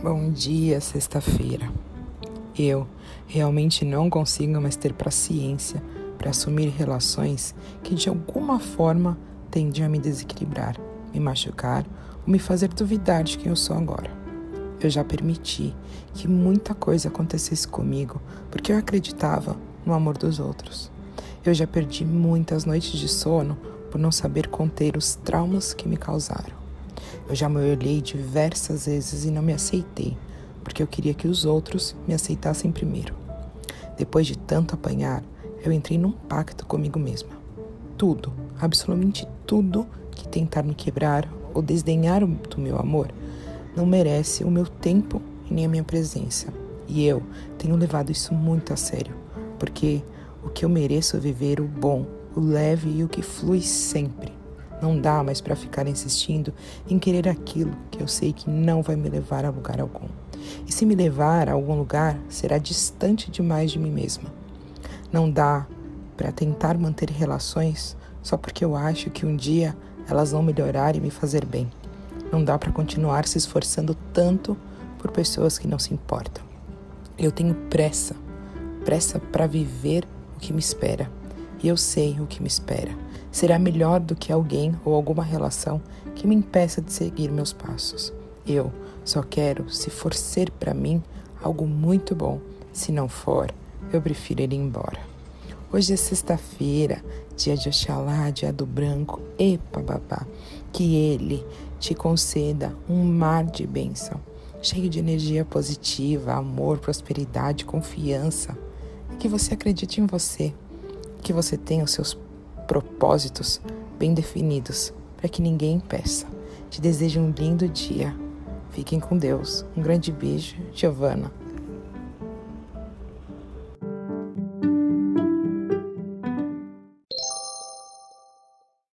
Bom dia, sexta-feira. Eu realmente não consigo mais ter paciência para assumir relações que de alguma forma tendem a me desequilibrar, me machucar ou me fazer duvidar de quem eu sou agora. Eu já permiti que muita coisa acontecesse comigo porque eu acreditava no amor dos outros. Eu já perdi muitas noites de sono por não saber conter os traumas que me causaram. Eu já me olhei diversas vezes e não me aceitei, porque eu queria que os outros me aceitassem primeiro. Depois de tanto apanhar, eu entrei num pacto comigo mesma. Tudo, absolutamente tudo que tentar me quebrar ou desdenhar do meu amor não merece o meu tempo e nem a minha presença. E eu tenho levado isso muito a sério, porque o que eu mereço é viver o bom, o leve e o que flui sempre. Não dá mais para ficar insistindo em querer aquilo que eu sei que não vai me levar a lugar algum. E se me levar a algum lugar, será distante demais de mim mesma. Não dá para tentar manter relações só porque eu acho que um dia elas vão melhorar e me fazer bem. Não dá para continuar se esforçando tanto por pessoas que não se importam. Eu tenho pressa, pressa para viver o que me espera. E eu sei o que me espera será melhor do que alguém ou alguma relação que me impeça de seguir meus passos. Eu só quero, se for ser para mim, algo muito bom. Se não for, eu prefiro ir embora. Hoje é sexta-feira, dia de Oxalá, dia do branco. Epa, babá, que ele te conceda um mar de bênção, cheio de energia positiva, amor, prosperidade, confiança. E que você acredite em você, que você tenha os seus propósitos bem definidos para que ninguém impeça. Te desejo um lindo dia. Fiquem com Deus. Um grande beijo, Giovana.